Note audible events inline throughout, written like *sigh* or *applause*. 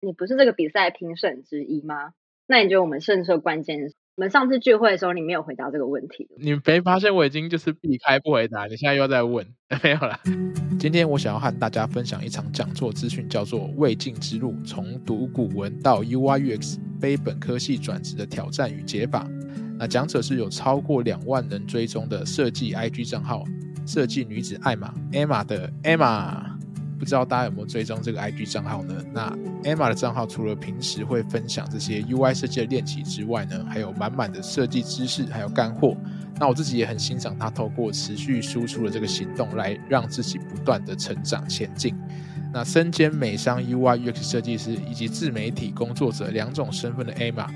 你不是这个比赛评审之一吗？那你觉得我们胜出关键是？我们上次聚会的时候，你没有回答这个问题。你没发现我已经就是避开不回答，你现在又在问？*laughs* 没有啦。今天我想要和大家分享一场讲座资讯，叫做《未尽之路：从读古文到 UI UX 非本科系转职的挑战与解法》。那讲者是有超过两万人追踪的设计 IG 账号“设计女子艾玛 ”Emma 的 Emma。不知道大家有没有追踪这个 IG 账号呢？那 Emma 的账号除了平时会分享这些 UI 设计的练习之外呢，还有满满的设计知识，还有干货。那我自己也很欣赏他透过持续输出的这个行动，来让自己不断的成长前进。那身兼美商 UI UX 设计师以及自媒体工作者两种身份的 Emma，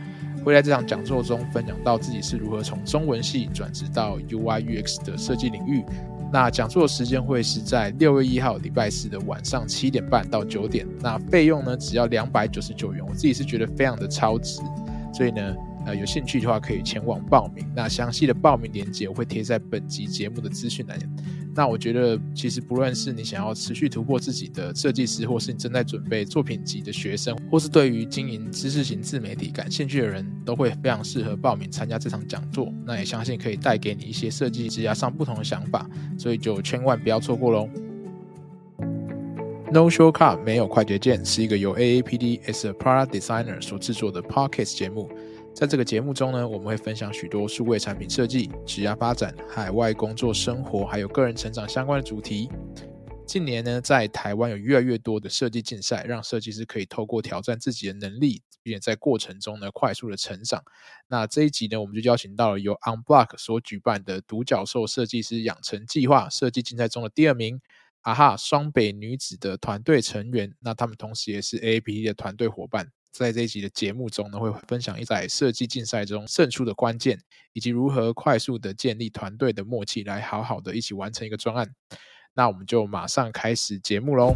会在这场讲座中分享到自己是如何从中文系转职到 UI UX 的设计领域。那讲座时间会是在六月一号礼拜四的晚上七点半到九点。那费用呢，只要两百九十九元，我自己是觉得非常的超值，所以呢。呃，有兴趣的话可以前往报名。那详细的报名链接我会贴在本集节目的资讯栏。那我觉得，其实不论是你想要持续突破自己的设计师，或是你正在准备作品集的学生，或是对于经营知识型自媒体感兴趣的人，都会非常适合报名参加这场讲座。那也相信可以带给你一些设计职涯上不同的想法，所以就千万不要错过喽。No Shortcut 没有快捷键是一个由 AAPD as a Product Designer 所制作的 Podcast 节目。在这个节目中呢，我们会分享许多数位产品设计、职业发展、海外工作生活，还有个人成长相关的主题。近年呢，在台湾有越来越多的设计竞赛，让设计师可以透过挑战自己的能力，并且在过程中呢，快速的成长。那这一集呢，我们就邀请到了由 Unblock 所举办的独角兽设计师养成计划设计竞赛中的第二名，AHA 双北女子的团队成员。那他们同时也是 AAP 的团队伙伴。在这一集的节目中呢，会分享一在设计竞赛中胜出的关键，以及如何快速的建立团队的默契，来好好的一起完成一个专案。那我们就马上开始节目喽。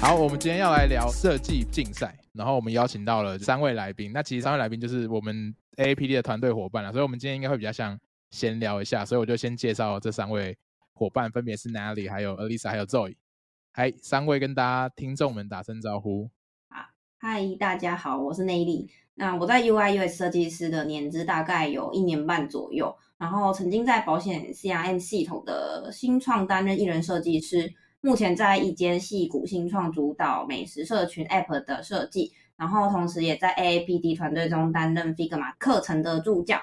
好，我们今天要来聊设计竞赛，然后我们邀请到了三位来宾。那其实三位来宾就是我们 AAPD 的团队伙伴了，所以我们今天应该会比较像闲聊一下，所以我就先介绍这三位伙伴，分别是 Natalie、还有 Alyssa、还有 Zoe。嗨，三位跟大家听众们打声招呼。啊，嗨，大家好，我是内力。那我在 UI UX 设计师的年资大概有一年半左右，然后曾经在保险 CRM 系统的新创担任一人设计师，目前在一间系谷新创主导美食社群 App 的设计，然后同时也在 AAPD 团队中担任 Figma 课程的助教。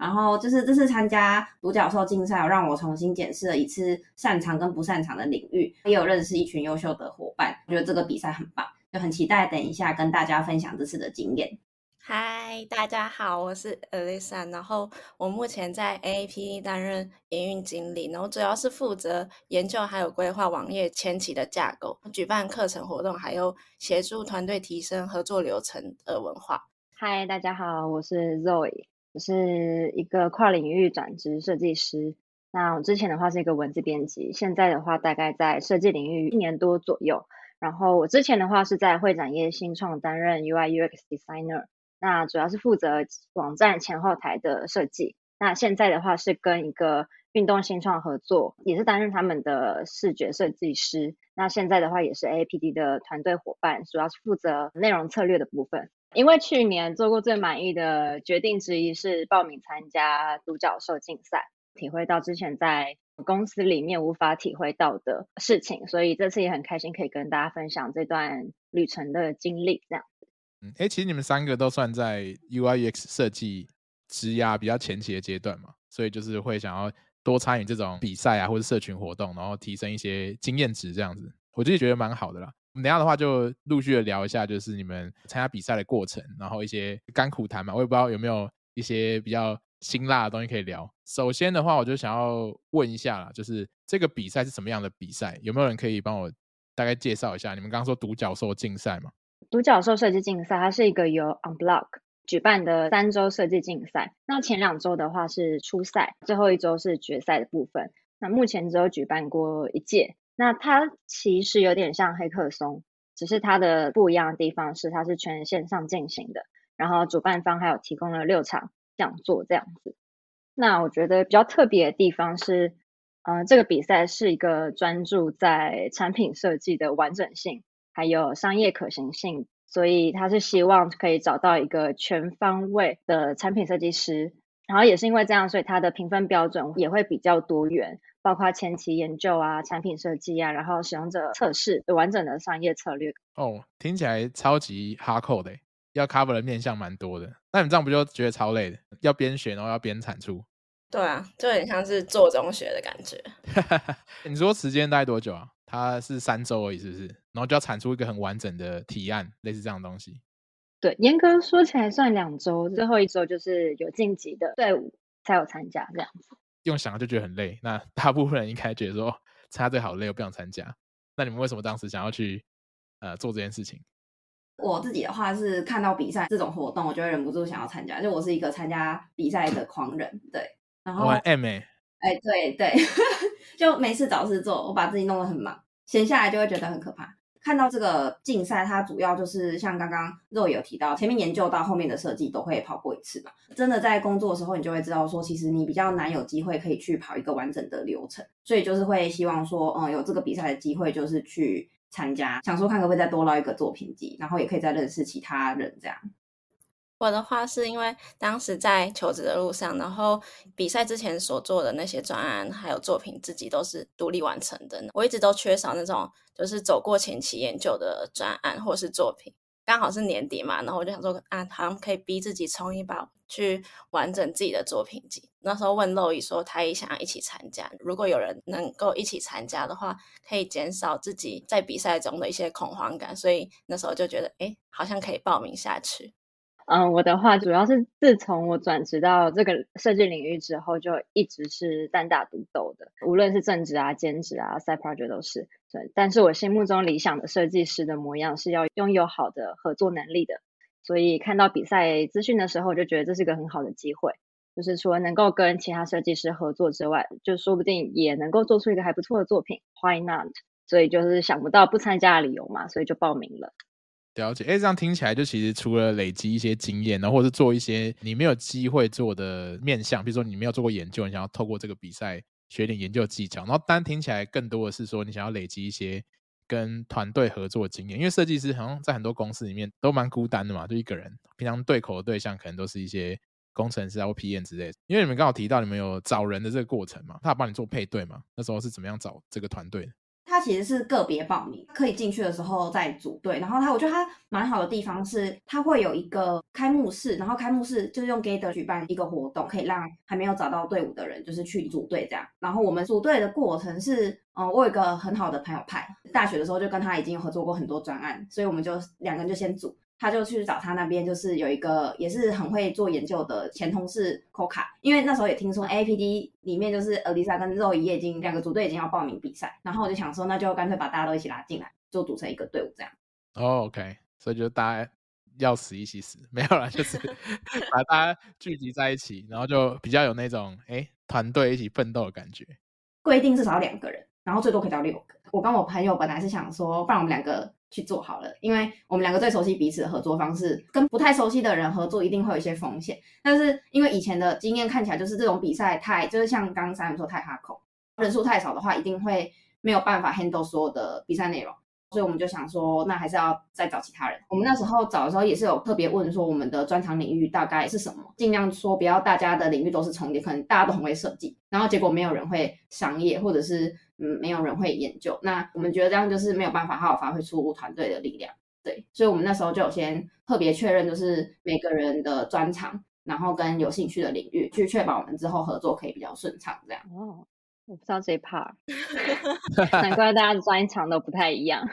然后就是这次参加独角兽竞赛，让我重新检视了一次擅长跟不擅长的领域，也有认识一群优秀的伙伴，我觉得这个比赛很棒，就很期待等一下跟大家分享这次的经验。嗨，大家好，我是 Alyssa，然后我目前在 AAPD 担任营运经理，然后主要是负责研究还有规划网页前期的架构，举办课程活动，还有协助团队提升合作流程的文化。嗨，大家好，我是 Zoe。我是一个跨领域转职设计师。那我之前的话是一个文字编辑，现在的话大概在设计领域一年多左右。然后我之前的话是在会展业新创担任 UI UX designer，那主要是负责网站前后台的设计。那现在的话是跟一个运动新创合作，也是担任他们的视觉设计师。那现在的话也是 APD 的团队伙伴，主要是负责内容策略的部分。因为去年做过最满意的决定之一是报名参加独角兽竞赛，体会到之前在公司里面无法体会到的事情，所以这次也很开心可以跟大家分享这段旅程的经历。这样子，嗯，哎，其实你们三个都算在 UI UX 设计职涯比较前期的阶段嘛，所以就是会想要多参与这种比赛啊，或者社群活动，然后提升一些经验值，这样子，我自己觉得蛮好的啦。我们等下的话就陆续的聊一下，就是你们参加比赛的过程，然后一些甘苦谈嘛。我也不知道有没有一些比较辛辣的东西可以聊。首先的话，我就想要问一下啦，就是这个比赛是什么样的比赛？有没有人可以帮我大概介绍一下？你们刚刚说独角兽竞赛嘛？独角兽设计竞赛，它是一个由 Unblock 举办的三周设计竞赛。那前两周的话是初赛，最后一周是决赛的部分。那目前只有举办过一届。那它其实有点像黑客松，只是它的不一样的地方是它是全线上进行的，然后主办方还有提供了六场讲座这样子。那我觉得比较特别的地方是，呃，这个比赛是一个专注在产品设计的完整性，还有商业可行性，所以他是希望可以找到一个全方位的产品设计师。然后也是因为这样，所以它的评分标准也会比较多元，包括前期研究啊、产品设计啊，然后使用者测试完整的商业策略。哦，听起来超级 hardcore 的，要 cover 的面向蛮多的。那你这样不就觉得超累的？要边学，然后要边产出。对啊，就很像是做中学的感觉。*laughs* 你说时间大概多久啊？它是三周而已，是不是？然后就要产出一个很完整的提案，类似这样的东西。对，严格说起来算两周，最后一周就是有晋级的队伍才有参加这样子。用想就觉得很累，那 *laughs* 大部分人应该觉得说参加队好累，我不想参加。那你们为什么当时想要去呃做这件事情？我自己的话是看到比赛这种活动，我就会忍不住想要参加。就我是一个参加比赛的狂人，对。然后，我很 M 哎、欸欸，对对，*laughs* 就没事找事做，我把自己弄得很忙，闲下来就会觉得很可怕。看到这个竞赛，它主要就是像刚刚肉有提到，前面研究到后面的设计都会跑过一次嘛。真的在工作的时候，你就会知道说，其实你比较难有机会可以去跑一个完整的流程，所以就是会希望说，嗯，有这个比赛的机会，就是去参加，想说看可不可以再多捞一个作品集，然后也可以再认识其他人这样。我的话是因为当时在求职的路上，然后比赛之前所做的那些专案还有作品，自己都是独立完成的。我一直都缺少那种就是走过前期研究的专案或是作品。刚好是年底嘛，然后我就想说啊，好像可以逼自己冲一把，去完整自己的作品集。那时候问露伊说，他也想要一起参加。如果有人能够一起参加的话，可以减少自己在比赛中的一些恐慌感。所以那时候就觉得，哎，好像可以报名下去。嗯，我的话主要是自从我转职到这个设计领域之后，就一直是单打独斗的，无论是正职啊、兼职啊、side project 都是。对，但是我心目中理想的设计师的模样是要拥有好的合作能力的。所以看到比赛资讯的时候，我就觉得这是个很好的机会，就是说能够跟其他设计师合作之外，就说不定也能够做出一个还不错的作品。Why not？所以就是想不到不参加的理由嘛，所以就报名了。了解，哎，这样听起来就其实除了累积一些经验，然后或是做一些你没有机会做的面向，比如说你没有做过研究，你想要透过这个比赛学点研究技巧，然后单听起来更多的是说你想要累积一些跟团队合作经验，因为设计师好像在很多公司里面都蛮孤单的嘛，就一个人，平常对口的对象可能都是一些工程师啊或 PM 之类的。因为你们刚好提到你们有找人的这个过程嘛，他有帮你做配对嘛？那时候是怎么样找这个团队的？其实是个别报名，可以进去的时候再组队。然后它，我觉得它蛮好的地方是，它会有一个开幕式，然后开幕式就用 Gather 举办一个活动，可以让还没有找到队伍的人，就是去组队这样。然后我们组队的过程是，嗯，我有一个很好的朋友派，大学的时候就跟他已经合作过很多专案，所以我们就两个人就先组。他就去找他那边，就是有一个也是很会做研究的前同事 Coca，因为那时候也听说 AAPD 里面就是 Elisa 跟肉姨已经两个组队已经要报名比赛，然后我就想说，那就干脆把大家都一起拉进来，就组成一个队伍这样。哦、oh，OK，所以就大家要死一起死，*laughs* 没有啦，就是 *laughs* 把大家聚集在一起，然后就比较有那种哎团队一起奋斗的感觉。规定至少两个人，然后最多可以到六个。我跟我朋友本来是想说，不然我们两个。去做好了，因为我们两个最熟悉彼此的合作方式，跟不太熟悉的人合作一定会有一些风险。但是因为以前的经验看起来，就是这种比赛太，就是像刚才说太哈口人数太少的话，一定会没有办法 handle 所有的比赛内容。所以我们就想说，那还是要再找其他人。我们那时候找的时候也是有特别问说，我们的专长领域大概是什么，尽量说不要大家的领域都是重叠，可能大家都很会设计，然后结果没有人会商业，或者是嗯没有人会研究。那我们觉得这样就是没有办法好好发挥出团队的力量。对，所以我们那时候就有先特别确认，就是每个人的专长，然后跟有兴趣的领域，去确保我们之后合作可以比较顺畅。这样。我不知道这一 part，*laughs* 难怪大家的专长都不太一样。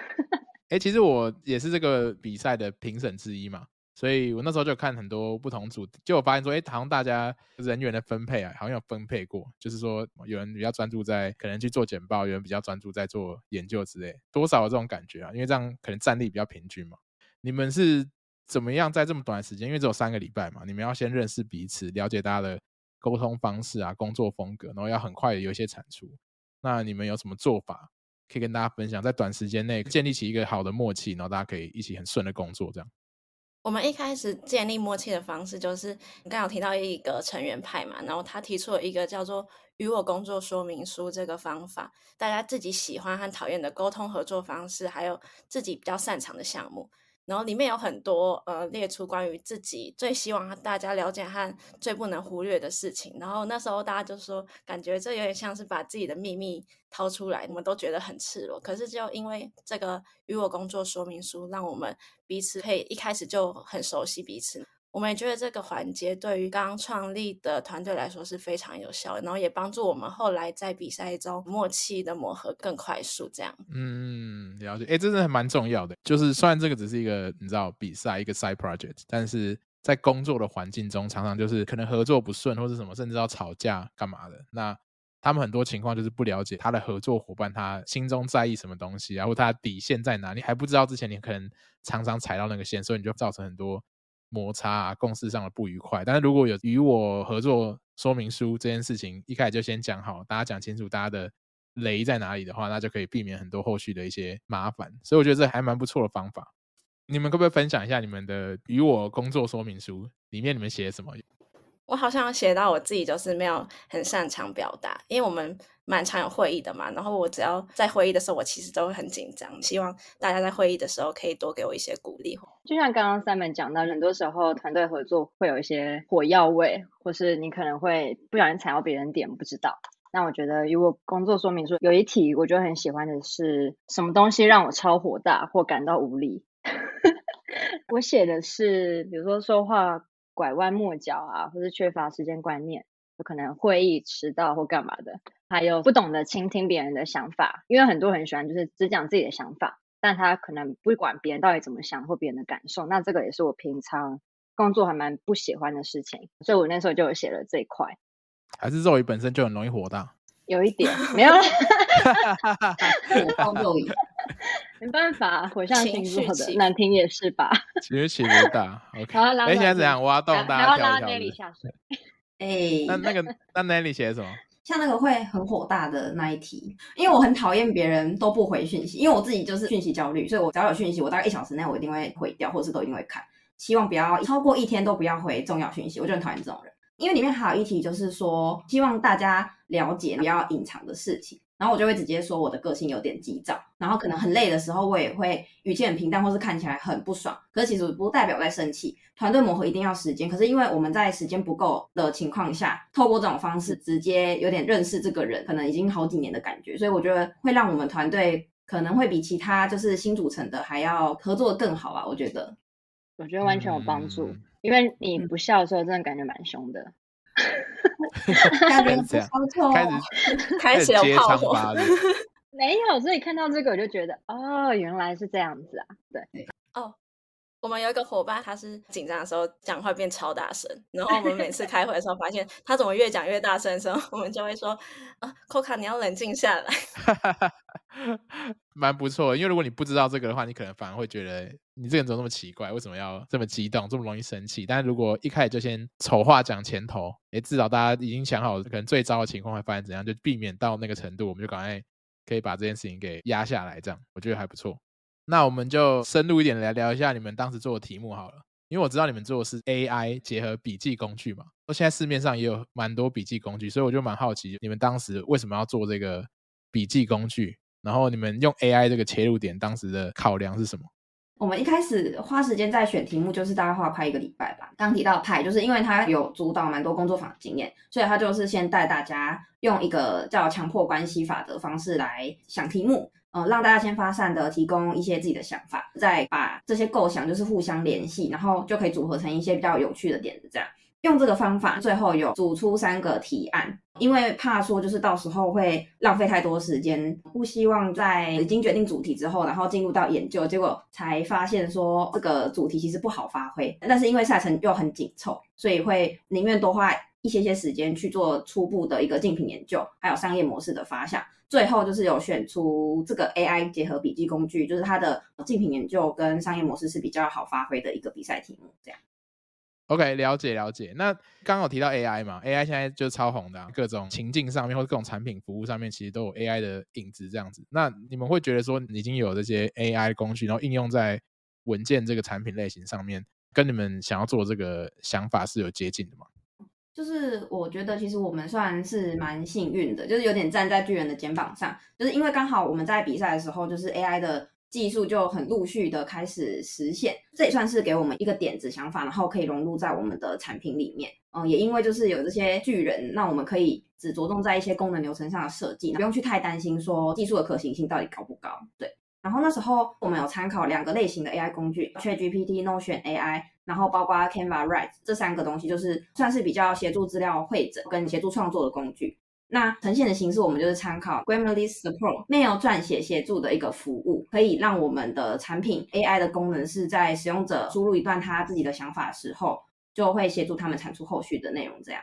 哎、欸，其实我也是这个比赛的评审之一嘛，所以我那时候就看很多不同组，就我发现说，哎、欸，好像大家人员的分配啊，好像有分配过，就是说有人比较专注在可能去做简报，有人比较专注在做研究之类，多少有这种感觉啊，因为这样可能战力比较平均嘛。你们是怎么样在这么短的时间，因为只有三个礼拜嘛，你们要先认识彼此，了解大家的。沟通方式啊，工作风格，然后要很快的有一些产出。那你们有什么做法可以跟大家分享，在短时间内建立起一个好的默契，然后大家可以一起很顺的工作这样？我们一开始建立默契的方式，就是你刚有提到一个成员派嘛，然后他提出了一个叫做“与我工作说明书”这个方法，大家自己喜欢和讨厌的沟通合作方式，还有自己比较擅长的项目。然后里面有很多呃列出关于自己最希望大家了解和最不能忽略的事情。然后那时候大家就说，感觉这有点像是把自己的秘密掏出来，你们都觉得很赤裸。可是就因为这个与我工作说明书，让我们彼此可以一开始就很熟悉彼此。我们也觉得这个环节对于刚创立的团队来说是非常有效的，然后也帮助我们后来在比赛中默契的磨合更快速。这样，嗯，了解。哎，这是蛮重要的。就是虽然这个只是一个你知道比赛一个 side project，但是在工作的环境中，常常就是可能合作不顺或是什么，甚至要吵架干嘛的。那他们很多情况就是不了解他的合作伙伴，他心中在意什么东西，然后他底线在哪里，还不知道之前，你可能常常踩到那个线，所以你就造成很多。摩擦啊，共事上的不愉快。但是如果有与我合作说明书这件事情，一开始就先讲好，大家讲清楚大家的雷在哪里的话，那就可以避免很多后续的一些麻烦。所以我觉得这还蛮不错的方法。你们可不可以分享一下你们的与我工作说明书里面你们写什么？我好像写到我自己就是没有很擅长表达，因为我们蛮常有会议的嘛。然后我只要在会议的时候，我其实都会很紧张。希望大家在会议的时候可以多给我一些鼓励。就像刚刚 Simon 讲到，很多时候团队合作会有一些火药味，或是你可能会不小心踩到别人点，不知道。那我觉得，如果工作说明书有一题，我就很喜欢的是什么东西让我超火大或感到无力。*laughs* 我写的是，比如说说话。拐弯抹角啊，或是缺乏时间观念，有可能会议迟到或干嘛的，还有不懂得倾听别人的想法，因为很多人喜欢就是只讲自己的想法，但他可能不管别人到底怎么想或别人的感受，那这个也是我平常工作还蛮不喜欢的事情，所以我那时候就有写了这一块。还是肉鱼本身就很容易火大，有一点没有了，*laughs* 没办法，火象星座的难听也是吧？情绪起不大。*laughs* OK，哎，现在怎样？挖洞，大家跳一跳。下水。*laughs* 哎，那那个，那 Nelly 写什么？像那个会很火大的那一题，因为我很讨厌别人都不回讯息，因为我自己就是讯息焦虑，所以我只要有讯息，我大概一小时内我一定会回掉，或是都一定会看。希望不要超过一天都不要回重要讯息，我就很讨厌这种人。因为里面还有一题就是说，希望大家了解不要隐藏的事情。然后我就会直接说我的个性有点急躁，然后可能很累的时候，我也会语气很平淡，或是看起来很不爽。可是其实不代表在生气。团队磨合一定要时间，可是因为我们在时间不够的情况下，透过这种方式直接有点认识这个人，可能已经好几年的感觉，所以我觉得会让我们团队可能会比其他就是新组成的还要合作得更好吧。我觉得，我觉得完全有帮助，嗯、因为你不笑的时候，真的感觉蛮凶的。*laughs* 开始开始有炮火，没有，所以看到这个我就觉得，哦，原来是这样子啊，对，哦，我们有一个伙伴，他是紧张的时候讲话变超大声，然后我们每次开会的时候发现 *laughs* 他怎么越讲越大声的时候，我们就会说，啊，Coca，你要冷静下来。*laughs* 蛮不错，因为如果你不知道这个的话，你可能反而会觉得你这个人怎么那么奇怪，为什么要这么激动，这么容易生气？但是如果一开始就先丑话讲前头，诶，至少大家已经想好可能最糟的情况会发生怎样，就避免到那个程度，我们就赶快可以把这件事情给压下来，这样我觉得还不错。那我们就深入一点来聊一下你们当时做的题目好了，因为我知道你们做的是 AI 结合笔记工具嘛，现在市面上也有蛮多笔记工具，所以我就蛮好奇你们当时为什么要做这个笔记工具？然后你们用 AI 这个切入点，当时的考量是什么？我们一开始花时间在选题目，就是大概花快一个礼拜吧。刚提到派，就是因为他有主导蛮多工作坊的经验，所以他就是先带大家用一个叫强迫关系法的方式来想题目，呃，让大家先发散的提供一些自己的想法，再把这些构想就是互相联系，然后就可以组合成一些比较有趣的点子，这样。用这个方法，最后有组出三个提案，因为怕说就是到时候会浪费太多时间，不希望在已经决定主题之后，然后进入到研究，结果才发现说这个主题其实不好发挥。但是因为赛程又很紧凑，所以会宁愿多花一些些时间去做初步的一个竞品研究，还有商业模式的发想。最后就是有选出这个 AI 结合笔记工具，就是它的竞品研究跟商业模式是比较好发挥的一个比赛题目，这样。OK，了解了解。那刚刚有提到 AI 嘛，AI 现在就超红的，各种情境上面或者各种产品服务上面，其实都有 AI 的影子这样子。那你们会觉得说，已经有这些 AI 工具，然后应用在文件这个产品类型上面，跟你们想要做这个想法是有接近的吗？就是我觉得其实我们算是蛮幸运的，就是有点站在巨人的肩膀上，就是因为刚好我们在比赛的时候，就是 AI 的。技术就很陆续的开始实现，这也算是给我们一个点子想法，然后可以融入在我们的产品里面。嗯，也因为就是有这些巨人，那我们可以只着重在一些功能流程上的设计，不用去太担心说技术的可行性到底高不高。对，然后那时候我们有参考两个类型的 AI 工具，ChatGPT、Notion AI，然后包括 Canva、Write 这三个东西，就是算是比较协助资料汇整跟协助创作的工具。那呈现的形式，我们就是参考 Grammarly Support Mail 撰写协助的一个服务，可以让我们的产品 AI 的功能是在使用者输入一段他自己的想法时候，就会协助他们产出后续的内容。这样。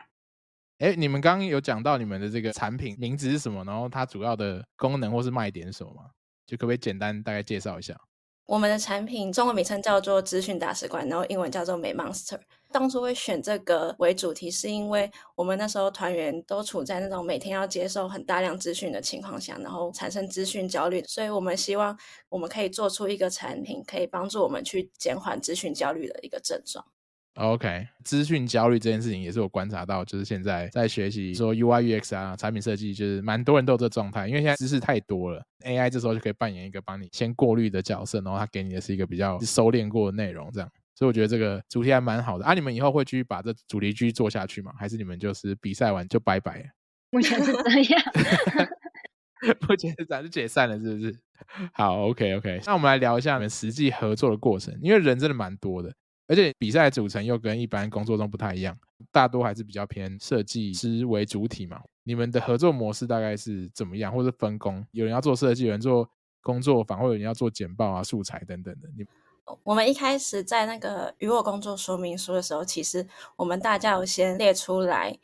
哎，你们刚刚有讲到你们的这个产品名字是什么？然后它主要的功能或是卖点是什么吗？就可不可以简单大概介绍一下？我们的产品中文名称叫做资讯大使馆，然后英文叫做 My Monster。当初会选这个为主题，是因为我们那时候团员都处在那种每天要接受很大量资讯的情况下，然后产生资讯焦虑，所以我们希望我们可以做出一个产品，可以帮助我们去减缓资讯焦虑的一个症状。OK，资讯焦虑这件事情也是我观察到，就是现在在学习说 UI UX 啊，产品设计，就是蛮多人都有这个状态，因为现在知识太多了，AI 这时候就可以扮演一个帮你先过滤的角色，然后它给你的是一个比较收敛过的内容，这样，所以我觉得这个主题还蛮好的。啊，你们以后会继续把这主题继续做下去吗？还是你们就是比赛完就拜拜？*laughs* 目前是这样，*laughs* 目前是咱就解散了，是不是？*laughs* 好，OK OK，那我们来聊一下你们实际合作的过程，因为人真的蛮多的。而且比赛组成又跟一般工作中不太一样，大多还是比较偏设计师为主体嘛。你们的合作模式大概是怎么样，或者分工？有人要做设计，有人做工作坊，或有人要做简报啊、素材等等的。你我们一开始在那个与我工作说明书的时候，其实我们大家有先列出来，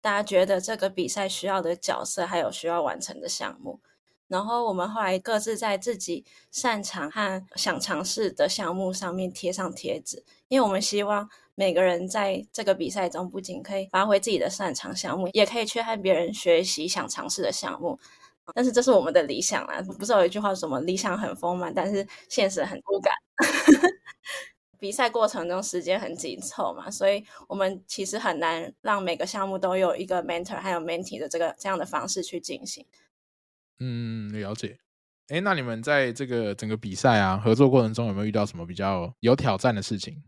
大家觉得这个比赛需要的角色，还有需要完成的项目。然后我们后来各自在自己擅长和想尝试的项目上面贴上贴纸，因为我们希望每个人在这个比赛中不仅可以发挥自己的擅长项目，也可以去和别人学习想尝试的项目。但是这是我们的理想啦，不是有一句话什么理想很丰满，但是现实很骨感。*laughs* 比赛过程中时间很紧凑嘛，所以我们其实很难让每个项目都有一个 mentor 还有 mentee 的这个这样的方式去进行。嗯，了解。哎，那你们在这个整个比赛啊合作过程中有没有遇到什么比较有挑战的事情？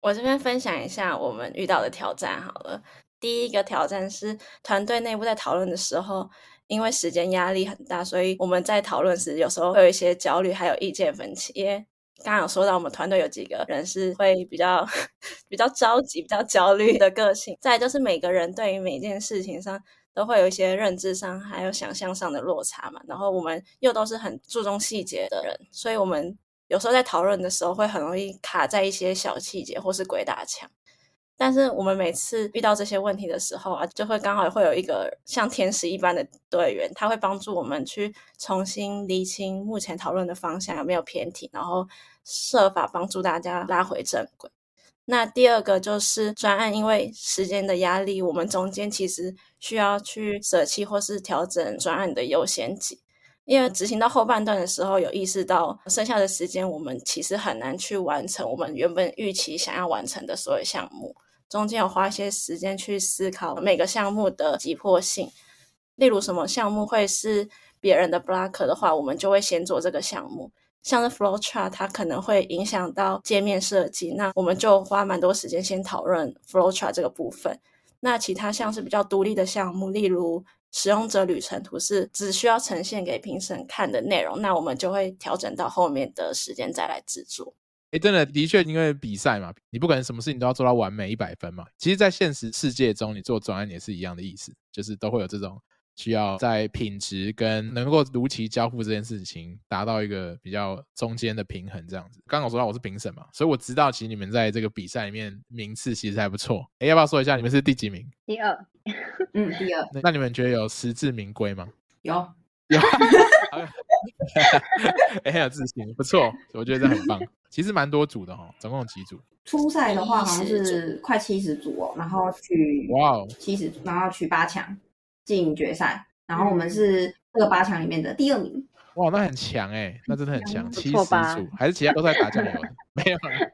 我这边分享一下我们遇到的挑战好了。第一个挑战是团队内部在讨论的时候，因为时间压力很大，所以我们在讨论时有时候会有一些焦虑，还有意见分歧。因为刚刚有说到我们团队有几个人是会比较 *laughs* 比较着急、比较焦虑的个性。再就是每个人对于每件事情上。都会有一些认知上还有想象上的落差嘛，然后我们又都是很注重细节的人，所以我们有时候在讨论的时候会很容易卡在一些小细节或是鬼打墙。但是我们每次遇到这些问题的时候啊，就会刚好会有一个像天使一般的队员，他会帮助我们去重新厘清目前讨论的方向有没有偏题，然后设法帮助大家拉回正轨。那第二个就是专案，因为时间的压力，我们中间其实需要去舍弃或是调整专案的优先级，因为执行到后半段的时候，有意识到剩下的时间我们其实很难去完成我们原本预期想要完成的所有项目，中间有花一些时间去思考每个项目的急迫性，例如什么项目会是别人的 block 的话，我们就会先做这个项目。像是 flow chart，它可能会影响到界面设计，那我们就花蛮多时间先讨论 flow chart 这个部分。那其他像是比较独立的项目，例如使用者旅程图是只需要呈现给评审看的内容，那我们就会调整到后面的时间再来制作。诶，真的，的确，因为比赛嘛，你不可能什么事情都要做到完美一百分嘛。其实，在现实世界中，你做专案也是一样的意思，就是都会有这种。需要在品质跟能够如期交付这件事情达到一个比较中间的平衡，这样子。刚刚我说到我是评审嘛，所以我知道其实你们在这个比赛里面名次其实还不错。哎，要不要说一下你们是第几名？第二。*laughs* 嗯，第二。那你们觉得有实至名归吗？有，有。*laughs* 哎，很有自信，不错，我觉得这很棒。其实蛮多组的哈，总共有几组？初赛的话好像是快七十组哦，然后去哇哦七十组，然后去八强。进决赛，然后我们是这个八强里面的第二名。哇，那很强哎、欸，那真的很强，七十组还是其他都在打酱油的？*laughs* 没有啦，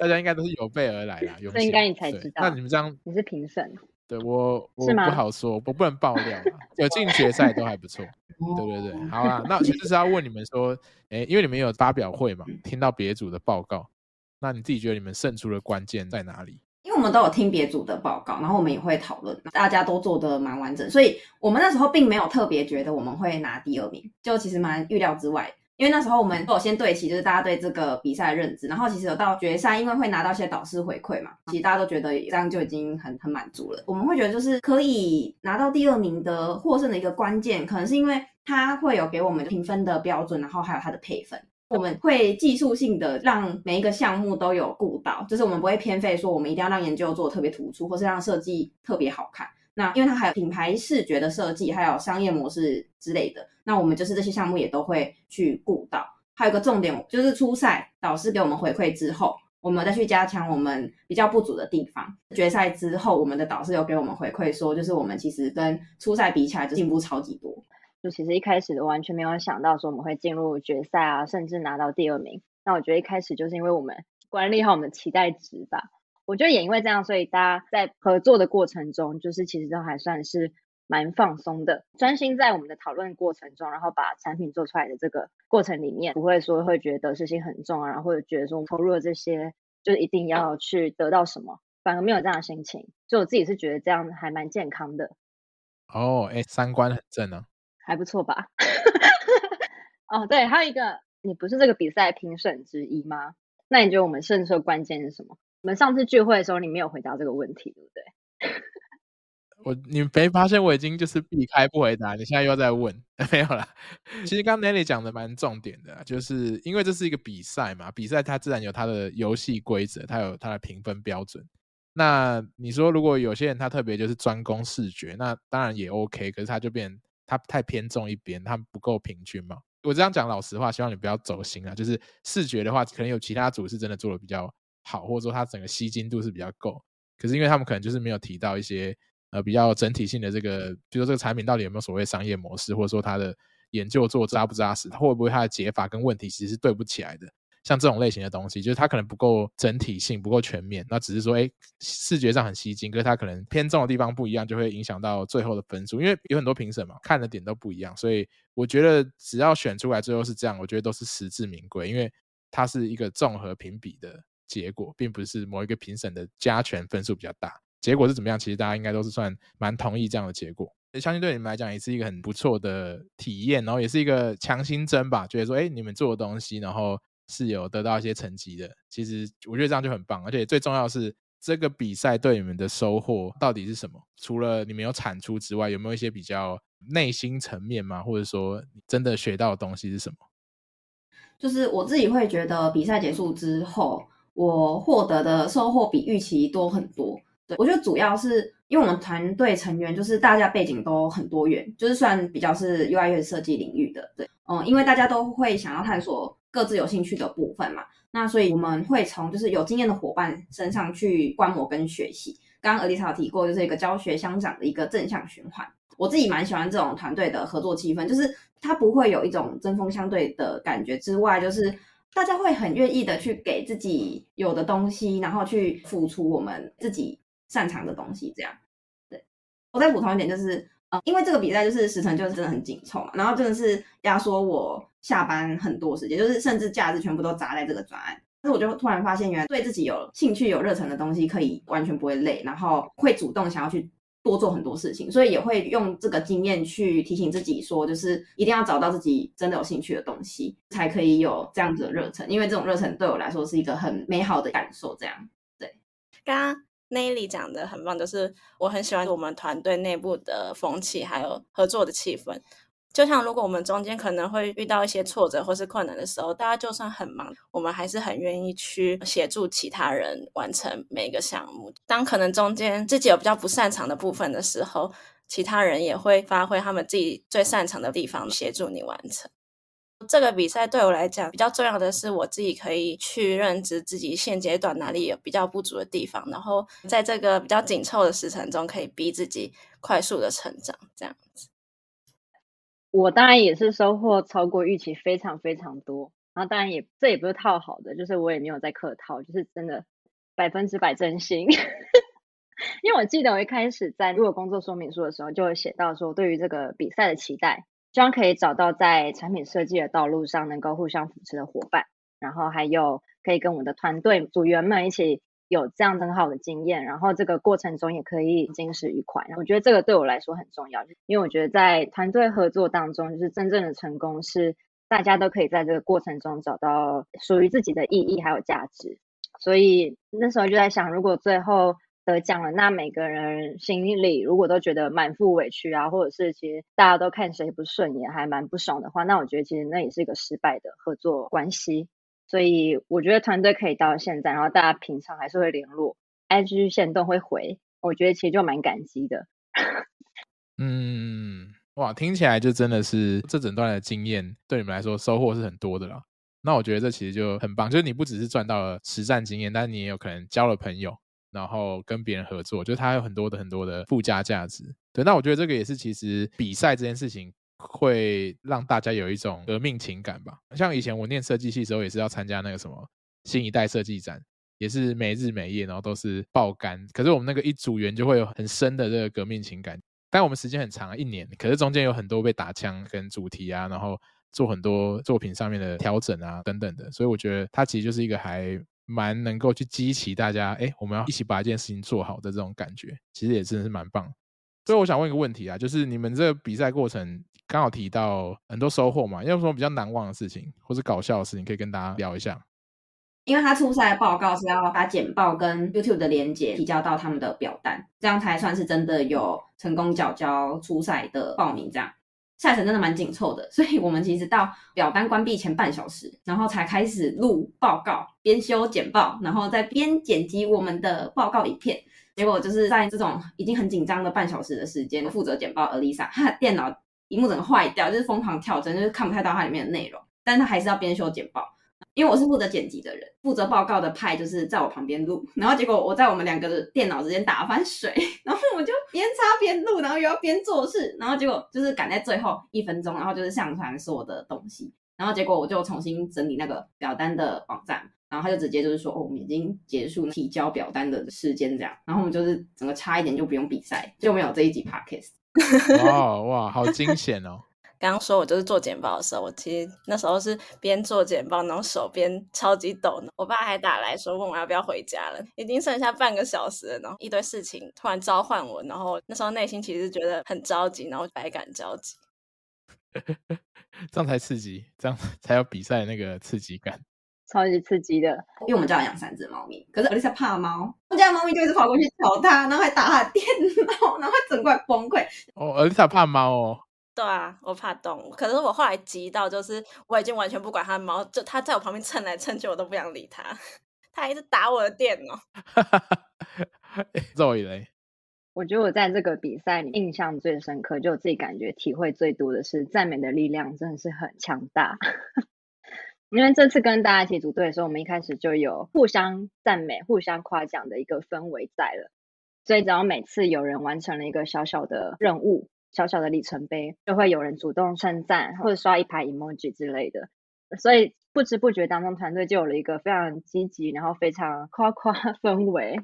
大家应该都是有备而来啦。有 *laughs* 这应该你才知道。那你们这样，你是评审？对我，我不好说，我不能爆料。有进决赛都还不错。*laughs* 对对对，好啊，那其实是要问你们说，哎、欸，因为你们有发表会嘛，听到别组的报告，那你自己觉得你们胜出的关键在哪里？因为我们都有听别组的报告，然后我们也会讨论，大家都做得蛮完整，所以我们那时候并没有特别觉得我们会拿第二名，就其实蛮预料之外。因为那时候我们都有先对齐，就是大家对这个比赛的认知，然后其实有到决赛，因为会拿到一些导师回馈嘛，其实大家都觉得这样就已经很很满足了。我们会觉得就是可以拿到第二名的获胜的一个关键，可能是因为它会有给我们评分的标准，然后还有它的配分。我们会技术性的让每一个项目都有顾到，就是我们不会偏废，说我们一定要让研究做得特别突出，或是让设计特别好看。那因为它还有品牌视觉的设计，还有商业模式之类的，那我们就是这些项目也都会去顾到。还有个重点就是初赛导师给我们回馈之后，我们再去加强我们比较不足的地方。决赛之后，我们的导师有给我们回馈说，就是我们其实跟初赛比起来就进步超级多。就其实一开始完全没有想到说我们会进入决赛啊，甚至拿到第二名。那我觉得一开始就是因为我们管理好我们的期待值吧。我觉得也因为这样，所以大家在合作的过程中，就是其实都还算是蛮放松的，专心在我们的讨论过程中，然后把产品做出来的这个过程里面，不会说会觉得事情很重啊，然后或者觉得说我们投入了这些就一定要去得到什么，反而没有这样的心情。就我自己是觉得这样还蛮健康的。哦，哎，三观很正啊。还不错吧？*laughs* 哦，对，还有一个，你不是这个比赛评审之一吗？那你觉得我们胜出的关键是什么？我们上次聚会的时候，你没有回答这个问题，对不对？*laughs* 我你没发现我已经就是避开不回答，你现在又在问，*laughs* 没有啦。其实刚刚 Nelly 讲的蛮重点的，就是因为这是一个比赛嘛，比赛它自然有它的游戏规则，它有它的评分标准。那你说如果有些人他特别就是专攻视觉，那当然也 OK，可是他就变。他太偏重一边，他不够平均嘛。我这样讲老实话，希望你不要走心啊。就是视觉的话，可能有其他组是真的做的比较好，或者说它整个吸睛度是比较够。可是因为他们可能就是没有提到一些呃比较整体性的这个，比如说这个产品到底有没有所谓商业模式，或者说它的研究做扎不扎实，它会不会它的解法跟问题其实是对不起来的。像这种类型的东西，就是它可能不够整体性，不够全面。那只是说，哎，视觉上很吸睛，可是它可能偏重的地方不一样，就会影响到最后的分数。因为有很多评审嘛，看的点都不一样，所以我觉得只要选出来最后是这样，我觉得都是实至名归，因为它是一个综合评比的结果，并不是某一个评审的加权分数比较大。结果是怎么样？其实大家应该都是算蛮同意这样的结果。相信对你们来讲也是一个很不错的体验，然后也是一个强心针吧，觉得说，哎，你们做的东西，然后。是有得到一些成绩的，其实我觉得这样就很棒，而且最重要的是这个比赛对你们的收获到底是什么？除了你们有产出之外，有没有一些比较内心层面吗？或者说真的学到的东西是什么？就是我自己会觉得比赛结束之后，我获得的收获比预期多很多。对，我觉得主要是因为我们团队成员就是大家背景都很多元，就是算比较是 UI/UX 设计领域的，对，嗯，因为大家都会想要探索。各自有兴趣的部分嘛，那所以我们会从就是有经验的伙伴身上去观摩跟学习。刚刚 Alyssa 提过，就是一个教学相长的一个正向循环。我自己蛮喜欢这种团队的合作气氛，就是它不会有一种针锋相对的感觉之外，就是大家会很愿意的去给自己有的东西，然后去付出我们自己擅长的东西。这样，对，我再补充一点就是。呃，因为这个比赛就是时程就是真的很紧凑嘛，然后真的是压缩我下班很多时间，就是甚至假日全部都砸在这个专案。但是我就突然发现，原来对自己有兴趣、有热忱的东西，可以完全不会累，然后会主动想要去多做很多事情，所以也会用这个经验去提醒自己说，就是一定要找到自己真的有兴趣的东西，才可以有这样子的热忱。因为这种热忱对我来说是一个很美好的感受。这样，对，刚刚。Nelly 讲的很棒，就是我很喜欢我们团队内部的风气，还有合作的气氛。就像如果我们中间可能会遇到一些挫折或是困难的时候，大家就算很忙，我们还是很愿意去协助其他人完成每一个项目。当可能中间自己有比较不擅长的部分的时候，其他人也会发挥他们自己最擅长的地方，协助你完成。这个比赛对我来讲比较重要的是，我自己可以去认知自己现阶段哪里有比较不足的地方，然后在这个比较紧凑的时程中，可以逼自己快速的成长，这样子。我当然也是收获超过预期，非常非常多。然后当然也这也不是套好的，就是我也没有在客套，就是真的百分之百真心。*laughs* 因为我记得我一开始在录工作说明书的时候，就会写到说，对于这个比赛的期待，希望可以找到在产品设计的道路上能够互相扶持的伙伴，然后还有可以跟我们的团队组员们一起有这样很好的经验，然后这个过程中也可以精实愉快。我觉得这个对我来说很重要，因为我觉得在团队合作当中，就是真正的成功是大家都可以在这个过程中找到属于自己的意义还有价值。所以那时候就在想，如果最后得奖了，那每个人心里如果都觉得满腹委屈啊，或者是其实大家都看谁不顺眼，还蛮不爽的话，那我觉得其实那也是一个失败的合作关系。所以我觉得团队可以到现在，然后大家平常还是会联络，IG 线动会回，我觉得其实就蛮感激的。*laughs* 嗯，哇，听起来就真的是这整段的经验对你们来说收获是很多的啦。那我觉得这其实就很棒，就是你不只是赚到了实战经验，但是你也有可能交了朋友，然后跟别人合作，就是它有很多的很多的附加价值。对，那我觉得这个也是其实比赛这件事情。会让大家有一种革命情感吧。像以前我念设计系时候，也是要参加那个什么新一代设计展，也是没日没夜，然后都是爆肝。可是我们那个一组员就会有很深的这个革命情感。但我们时间很长，一年，可是中间有很多被打枪跟主题啊，然后做很多作品上面的调整啊等等的。所以我觉得它其实就是一个还蛮能够去激起大家，哎，我们要一起把一件事情做好的这种感觉，其实也真的是蛮棒。所以我想问一个问题啊，就是你们这个比赛过程。刚好提到很多收获嘛，有什么比较难忘的事情，或是搞笑的事情，可以跟大家聊一下。因为他初赛的报告是要把简报跟 YouTube 的连接提交到他们的表单，这样才算是真的有成功缴交初赛的报名。这样赛程真的蛮紧凑的，所以我们其实到表单关闭前半小时，然后才开始录报告，边修简报，然后再边剪辑我们的报告影片。结果就是在这种已经很紧张的半小时的时间，负责简报 Alisa，她的电脑。屏幕整个坏掉，就是疯狂跳帧，就是看不太到它里面的内容。但是他还是要边修简报，因为我是负责剪辑的人，负责报告的派就是在我旁边录。然后结果我在我们两个的电脑之间打翻水，*laughs* 然后我就边擦边录，然后又要边做事，然后结果就是赶在最后一分钟，然后就是上传所有的东西。然后结果我就重新整理那个表单的网站，然后他就直接就是说，哦，我们已经结束提交表单的时间这样。然后我们就是整个差一点就不用比赛，就没有这一集 Podcast。*laughs* 哇哇，好惊险哦！*laughs* 刚刚说我就是做简报的时候，我其实那时候是边做简报，然后手边超级抖。我爸还打来说问我要不要回家了，已经剩下半个小时了，然后一堆事情突然召唤我，然后那时候内心其实觉得很着急，然后百感交集。*laughs* 这样才刺激，这样才有比赛那个刺激感。超级刺激的，因为我们家养三只猫咪，可是 Alisa 怕猫，我们家的猫咪就一直跑过去挑它，然后还打它的电脑，然后整块崩溃。哦，Alisa 怕猫哦。对啊，我怕动物，可是我后来急到就是我已经完全不管它的猫，就它在我旁边蹭来蹭去，我都不想理它，它还一直打我的电脑。哈哈哈。Zoe 嘞？我觉得我在这个比赛里印象最深刻，就我自己感觉体会最多的是赞美的力量真的是很强大。因为这次跟大家一起组队的时候，我们一开始就有互相赞美、互相夸奖的一个氛围在了，所以只要每次有人完成了一个小小的任务、小小的里程碑，就会有人主动称赞或者刷一排 emoji 之类的，所以不知不觉当中，团队就有了一个非常积极、然后非常夸夸 *laughs* 氛围。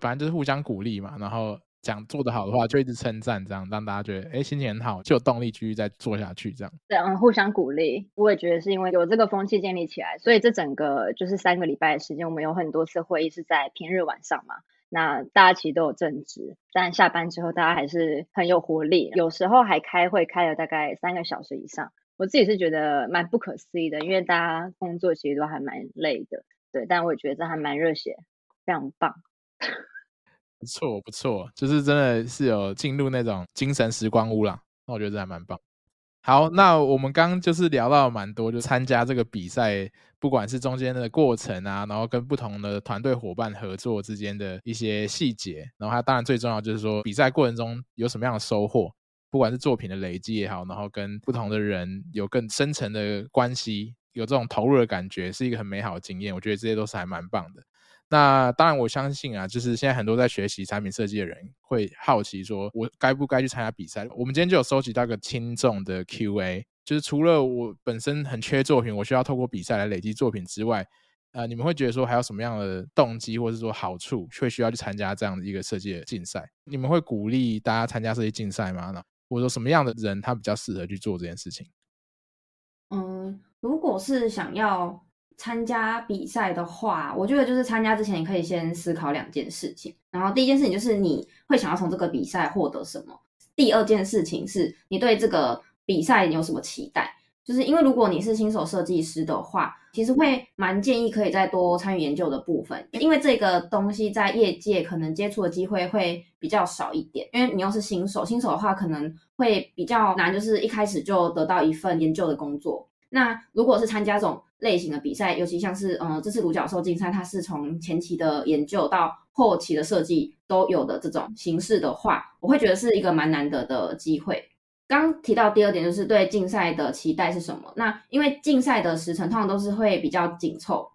反正就是互相鼓励嘛，然后。讲做得好的话，就一直称赞，这样让大家觉得哎，心情很好，就有动力继续再做下去。这样对，嗯，互相鼓励。我也觉得是因为有这个风气建立起来，所以这整个就是三个礼拜的时间，我们有很多次会议是在平日晚上嘛。那大家其实都有正职，但下班之后大家还是很有活力，有时候还开会开了大概三个小时以上。我自己是觉得蛮不可思议的，因为大家工作其实都还蛮累的，对。但我也觉得这还蛮热血，非常棒。不错不错，就是真的是有进入那种精神时光屋啦。那我觉得这还蛮棒。好，那我们刚就是聊到蛮多，就参加这个比赛，不管是中间的过程啊，然后跟不同的团队伙伴合作之间的一些细节，然后它当然最重要就是说比赛过程中有什么样的收获，不管是作品的累积也好，然后跟不同的人有更深层的关系，有这种投入的感觉，是一个很美好的经验。我觉得这些都是还蛮棒的。那当然，我相信啊，就是现在很多在学习产品设计的人会好奇说，我该不该去参加比赛？我们今天就有收集到一个听众的 Q&A，就是除了我本身很缺作品，我需要透过比赛来累积作品之外，呃，你们会觉得说还有什么样的动机或者说好处，会需要去参加这样的一个设计的竞赛？你们会鼓励大家参加设计竞赛吗？那或者说什么样的人他比较适合去做这件事情？嗯，如果是想要。参加比赛的话，我觉得就是参加之前，你可以先思考两件事情。然后第一件事情就是你会想要从这个比赛获得什么。第二件事情是你对这个比赛有什么期待？就是因为如果你是新手设计师的话，其实会蛮建议可以再多参与研究的部分，因为这个东西在业界可能接触的机会会比较少一点。因为你又是新手，新手的话可能会比较难，就是一开始就得到一份研究的工作。那如果是参加这种类型的比赛，尤其像是嗯这次独角兽竞赛，它是从前期的研究到后期的设计都有的这种形式的话，我会觉得是一个蛮难得的机会。刚提到第二点就是对竞赛的期待是什么？那因为竞赛的时程通常都是会比较紧凑，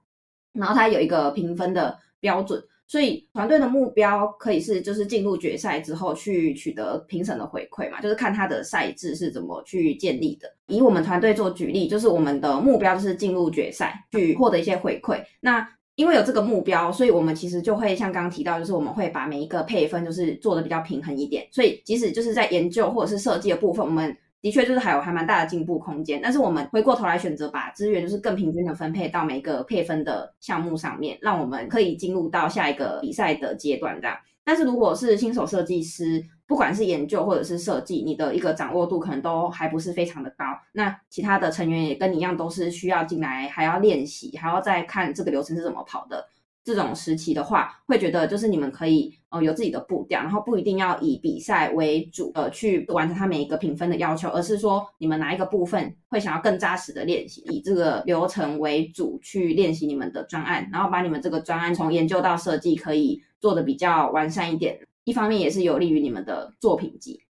然后它有一个评分的标准。所以团队的目标可以是，就是进入决赛之后去取得评审的回馈嘛，就是看他的赛制是怎么去建立的。以我们团队做举例，就是我们的目标就是进入决赛，去获得一些回馈。那因为有这个目标，所以我们其实就会像刚刚提到，就是我们会把每一个配分就是做的比较平衡一点。所以即使就是在研究或者是设计的部分，我们的确就是还有还蛮大的进步空间，但是我们回过头来选择把资源就是更平均的分配到每个配分的项目上面，让我们可以进入到下一个比赛的阶段这样。但是如果是新手设计师，不管是研究或者是设计，你的一个掌握度可能都还不是非常的高。那其他的成员也跟你一样，都是需要进来还要练习，还要再看这个流程是怎么跑的。这种时期的话，会觉得就是你们可以呃有自己的步调，然后不一定要以比赛为主呃去完成它每一个评分的要求，而是说你们哪一个部分会想要更扎实的练习，以这个流程为主去练习你们的专案，然后把你们这个专案从研究到设计可以做的比较完善一点。一方面也是有利于你们的作品集。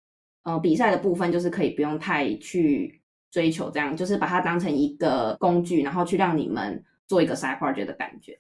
呃，比赛的部分就是可以不用太去追求这样，就是把它当成一个工具，然后去让你们做一个 side project 的感觉。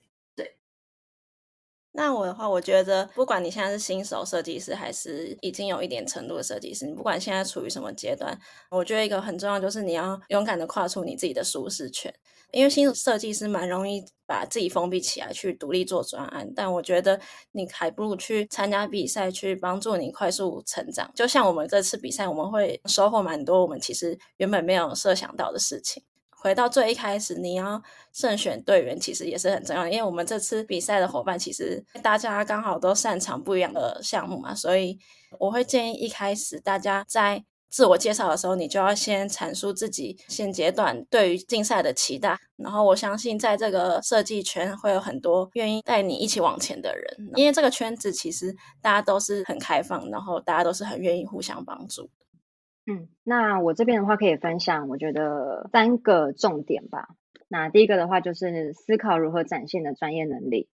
那我的话，我觉得不管你现在是新手设计师，还是已经有一点程度的设计师，你不管现在处于什么阶段，我觉得一个很重要就是你要勇敢的跨出你自己的舒适圈。因为新手设计师蛮容易把自己封闭起来，去独立做专案。但我觉得你还不如去参加比赛，去帮助你快速成长。就像我们这次比赛，我们会收获蛮多，我们其实原本没有设想到的事情。回到最一开始，你要慎选队员，其实也是很重要的。因为我们这次比赛的伙伴，其实大家刚好都擅长不一样的项目嘛，所以我会建议一开始大家在自我介绍的时候，你就要先阐述自己现阶段对于竞赛的期待。然后我相信，在这个设计圈会有很多愿意带你一起往前的人，因为这个圈子其实大家都是很开放，然后大家都是很愿意互相帮助。嗯，那我这边的话可以分享，我觉得三个重点吧。那第一个的话就是思考如何展现的专业能力，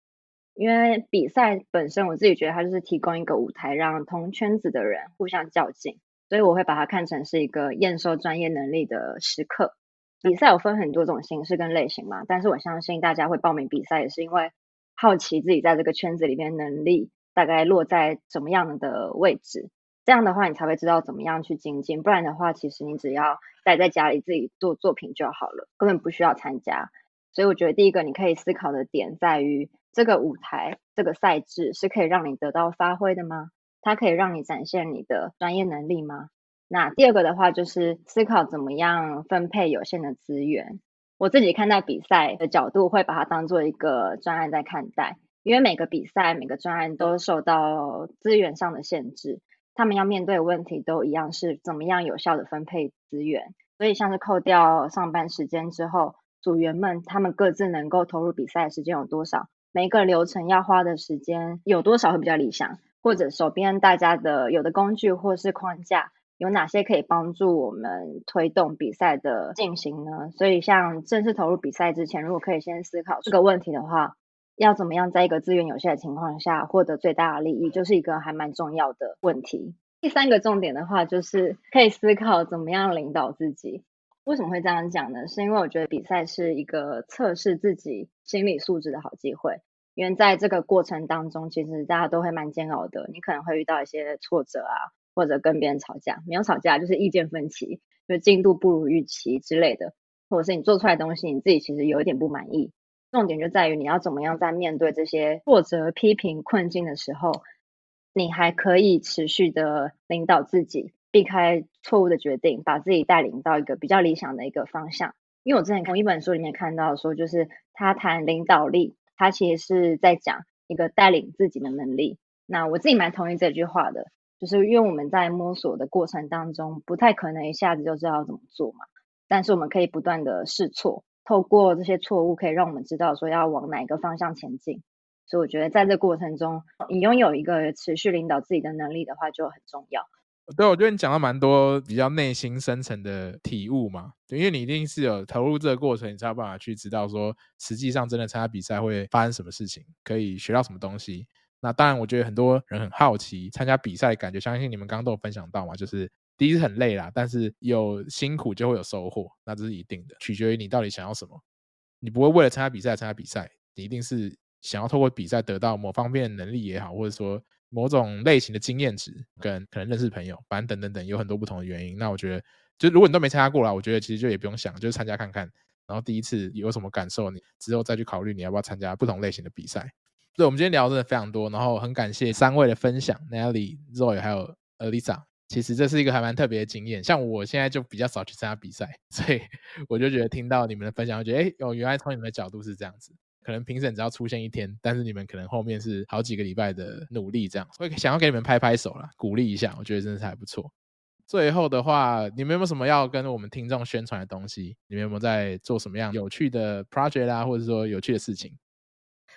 因为比赛本身我自己觉得它就是提供一个舞台，让同圈子的人互相较劲，所以我会把它看成是一个验收专业能力的时刻。比赛有分很多种形式跟类型嘛，但是我相信大家会报名比赛也是因为好奇自己在这个圈子里边能力大概落在什么样的位置。这样的话，你才会知道怎么样去精进。不然的话，其实你只要待在家里自己做作品就好了，根本不需要参加。所以我觉得第一个你可以思考的点在于，这个舞台、这个赛制是可以让你得到发挥的吗？它可以让你展现你的专业能力吗？那第二个的话，就是思考怎么样分配有限的资源。我自己看待比赛的角度，会把它当做一个专案在看待，因为每个比赛、每个专案都受到资源上的限制。他们要面对的问题都一样，是怎么样有效的分配资源。所以像是扣掉上班时间之后，组员们他们各自能够投入比赛的时间有多少？每一个流程要花的时间有多少会比较理想？或者手边大家的有的工具或是框架有哪些可以帮助我们推动比赛的进行呢？所以像正式投入比赛之前，如果可以先思考这个问题的话。要怎么样在一个资源有限的情况下获得最大的利益，就是一个还蛮重要的问题。第三个重点的话，就是可以思考怎么样领导自己。为什么会这样讲呢？是因为我觉得比赛是一个测试自己心理素质的好机会。因为在这个过程当中，其实大家都会蛮煎熬的。你可能会遇到一些挫折啊，或者跟别人吵架，没有吵架就是意见分歧，就是进度不如预期之类的，或者是你做出来的东西你自己其实有一点不满意。重点就在于你要怎么样在面对这些挫折、批评、困境的时候，你还可以持续的领导自己，避开错误的决定，把自己带领到一个比较理想的一个方向。因为我之前从一本书里面看到说，就是他谈领导力。他其实是在讲一个带领自己的能力。那我自己蛮同意这句话的，就是因为我们在摸索的过程当中，不太可能一下子就知道怎么做嘛。但是我们可以不断的试错，透过这些错误，可以让我们知道说要往哪一个方向前进。所以我觉得在这过程中，你拥有一个持续领导自己的能力的话，就很重要。对，我觉得你讲了蛮多比较内心深层的体悟嘛，因为你一定是有投入这个过程，你才有办法去知道说，实际上真的参加比赛会发生什么事情，可以学到什么东西。那当然，我觉得很多人很好奇参加比赛感觉，相信你们刚刚都有分享到嘛，就是第一是很累啦，但是有辛苦就会有收获，那这是一定的，取决于你到底想要什么。你不会为了参加比赛参加比赛，你一定是想要透过比赛得到某方面的能力也好，或者说。某种类型的经验值，跟可能认识朋友，反正等等等，有很多不同的原因。那我觉得，就如果你都没参加过啦，我觉得其实就也不用想，就是参加看看，然后第一次有什么感受，你之后再去考虑你要不要参加不同类型的比赛。对，我们今天聊的真的非常多，然后很感谢三位的分享，Nelly、Roy 还有 Alyssa。其实这是一个还蛮特别的经验，像我现在就比较少去参加比赛，*laughs* 所以我就觉得听到你们的分享，我觉得哎，哦，原来从你们的角度是这样子。可能评审只要出现一天，但是你们可能后面是好几个礼拜的努力，这样，所以想要给你们拍拍手啦，鼓励一下，我觉得真的是还不错。最后的话，你们有没有什么要跟我们听众宣传的东西？你们有没有在做什么样有趣的 project 啦，或者说有趣的事情？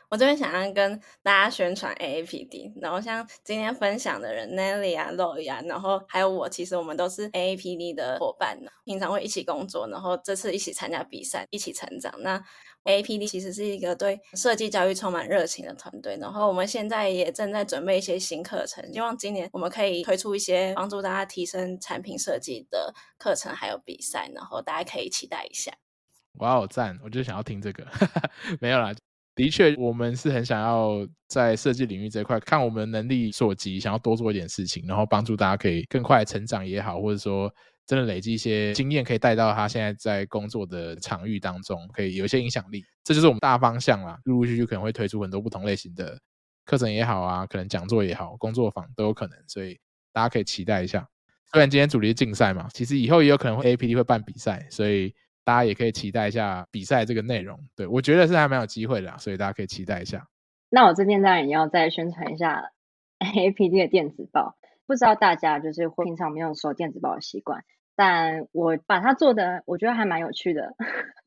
我这边想要跟大家宣传 AAPD，然后像今天分享的人 Nelly 啊、Zoe 啊，然后还有我，其实我们都是 AAPD 的伙伴，平常会一起工作，然后这次一起参加比赛，一起成长。那 AAPD 其实是一个对设计教育充满热情的团队，然后我们现在也正在准备一些新课程，希望今年我们可以推出一些帮助大家提升产品设计的课程，还有比赛，然后大家可以期待一下。哇，好赞！我就想要听这个，*laughs* 没有啦。的确，我们是很想要在设计领域这一块，看我们能力所及，想要多做一点事情，然后帮助大家可以更快成长也好，或者说真的累积一些经验，可以带到他现在在工作的场域当中，可以有一些影响力。这就是我们大方向啦。陆陆续续可能会推出很多不同类型的课程也好啊，可能讲座也好，工作坊都有可能，所以大家可以期待一下。虽然今天主题是竞赛嘛，其实以后也有可能会 AAPD 会办比赛，所以。大家也可以期待一下比赛这个内容，对，我觉得是还蛮有机会的，所以大家可以期待一下。那我这边当然也要再宣传一下 *laughs* A P D 的电子报，不知道大家就是会平常没有收电子报的习惯，但我把它做的我觉得还蛮有趣的。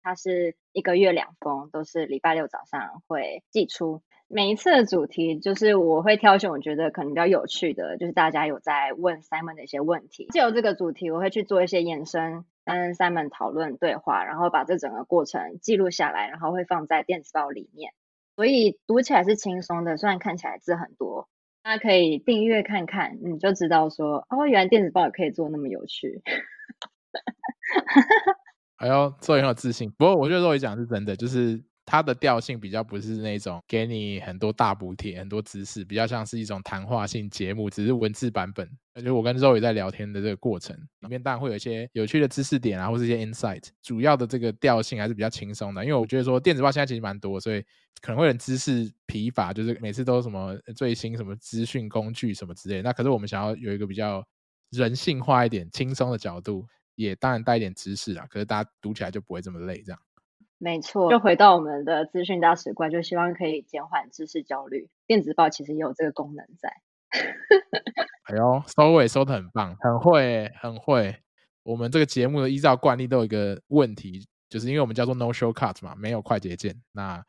它是一个月两封，都是礼拜六早上会寄出。每一次的主题就是我会挑选我觉得可能比较有趣的，就是大家有在问 Simon 的一些问题，借由这个主题我会去做一些延伸。跟 Simon 讨论对话，然后把这整个过程记录下来，然后会放在电子报里面，所以读起来是轻松的。虽然看起来字很多，大家可以订阅看看，你就知道说哦，原来电子报也可以做那么有趣。*laughs* 还要，做很有自信。不过我觉得肉爷讲是真的，就是。它的调性比较不是那种给你很多大补贴、很多知识，比较像是一种谈话性节目，只是文字版本。而且我跟肉也在聊天的这个过程里面，当然会有一些有趣的知识点啊，或是一些 insight。主要的这个调性还是比较轻松的，因为我觉得说电子报现在其实蛮多，所以可能会有点知识疲乏，就是每次都什么最新什么资讯工具什么之类。那可是我们想要有一个比较人性化一点、轻松的角度，也当然带一点知识啊。可是大家读起来就不会这么累，这样。没错，就回到我们的资讯大使馆，就希望可以减缓知识焦虑。电子报其实也有这个功能在。*laughs* 哎呦，收尾收得很棒，很会，很会。我们这个节目的依照惯例都有一个问题，就是因为我们叫做 No Shortcut 嘛，没有快捷键。那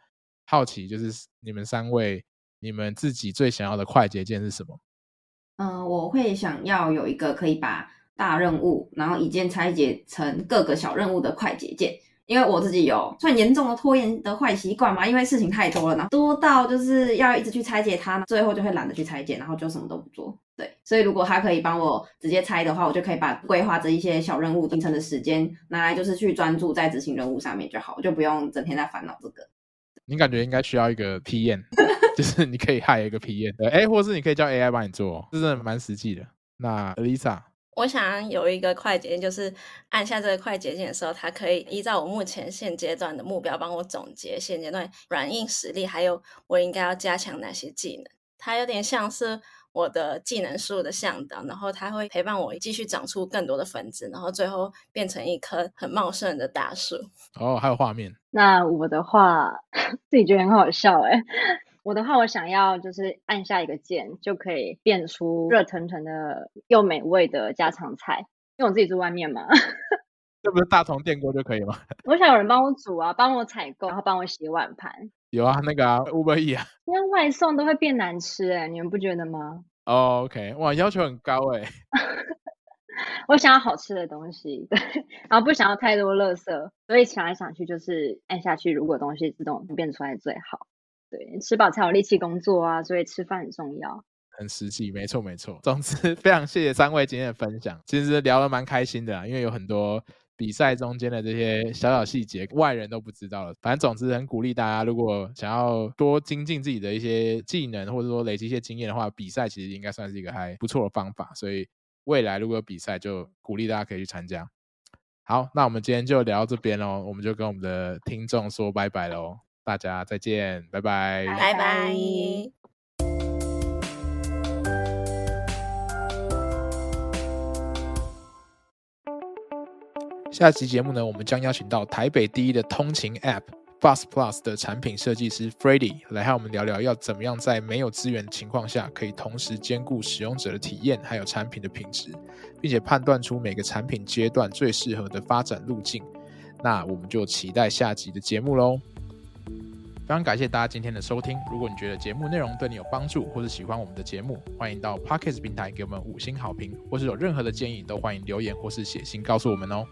好奇就是你们三位，你们自己最想要的快捷键是什么？嗯、呃，我会想要有一个可以把大任务，然后一键拆解成各个小任务的快捷键。因为我自己有算严重的拖延的坏习惯嘛，因为事情太多了呢，多到就是要一直去拆解它，最后就会懒得去拆解，然后就什么都不做。对，所以如果他可以帮我直接拆的话，我就可以把规划这一些小任务形成的时间拿来就是去专注在执行任务上面就好，就不用整天在烦恼这个。你感觉应该需要一个 PM，就是你可以害一个 PM，哎，或是你可以叫 AI 帮你做，这真的蛮实际的。那 Lisa，我想有一个快捷键，就是按下这个快捷键的时候，它可以依照我目前现阶段的目标帮我总结现阶段软硬实力，还有我应该要加强哪些技能。它有点像是。我的技能树的向导，然后它会陪伴我继续长出更多的分支，然后最后变成一棵很茂盛的大树。哦，还有画面。那我的话，*laughs* 自己觉得很好笑哎。我的话，我想要就是按下一个键，就可以变出热腾腾的又美味的家常菜。因为我自己住外面嘛，*laughs* 这不是大同电锅就可以吗？*laughs* 我想有人帮我煮啊，帮我采购，然后帮我洗碗盘。有啊，那个啊，Uber Eats 啊，因为外送都会变难吃哎，你们不觉得吗？哦、oh，OK，哇，要求很高哎。*laughs* 我想要好吃的东西，对，然后不想要太多垃圾，所以想来想去就是按下去，如果东西自动变出来最好。对，吃饱才有力气工作啊，所以吃饭很重要。很实际，没错没错。总之，*laughs* 非常谢谢三位今天的分享，其实聊得蛮开心的，因为有很多。比赛中间的这些小小细节，外人都不知道了。反正总之很鼓励大家，如果想要多精进自己的一些技能，或者说累积一些经验的话，比赛其实应该算是一个还不错的方法。所以未来如果有比赛，就鼓励大家可以去参加。好，那我们今天就聊到这边喽，我们就跟我们的听众说拜拜喽，大家再见，拜拜，拜拜。下期节目呢，我们将邀请到台北第一的通勤 App Bus Plus 的产品设计师 Freddy 来和我们聊聊，要怎么样在没有资源的情况下，可以同时兼顾使用者的体验还有产品的品质，并且判断出每个产品阶段最适合的发展路径。那我们就期待下集的节目喽！非常感谢大家今天的收听。如果你觉得节目内容对你有帮助，或是喜欢我们的节目，欢迎到 Pocket 平台给我们五星好评，或是有任何的建议，都欢迎留言或是写信告诉我们哦。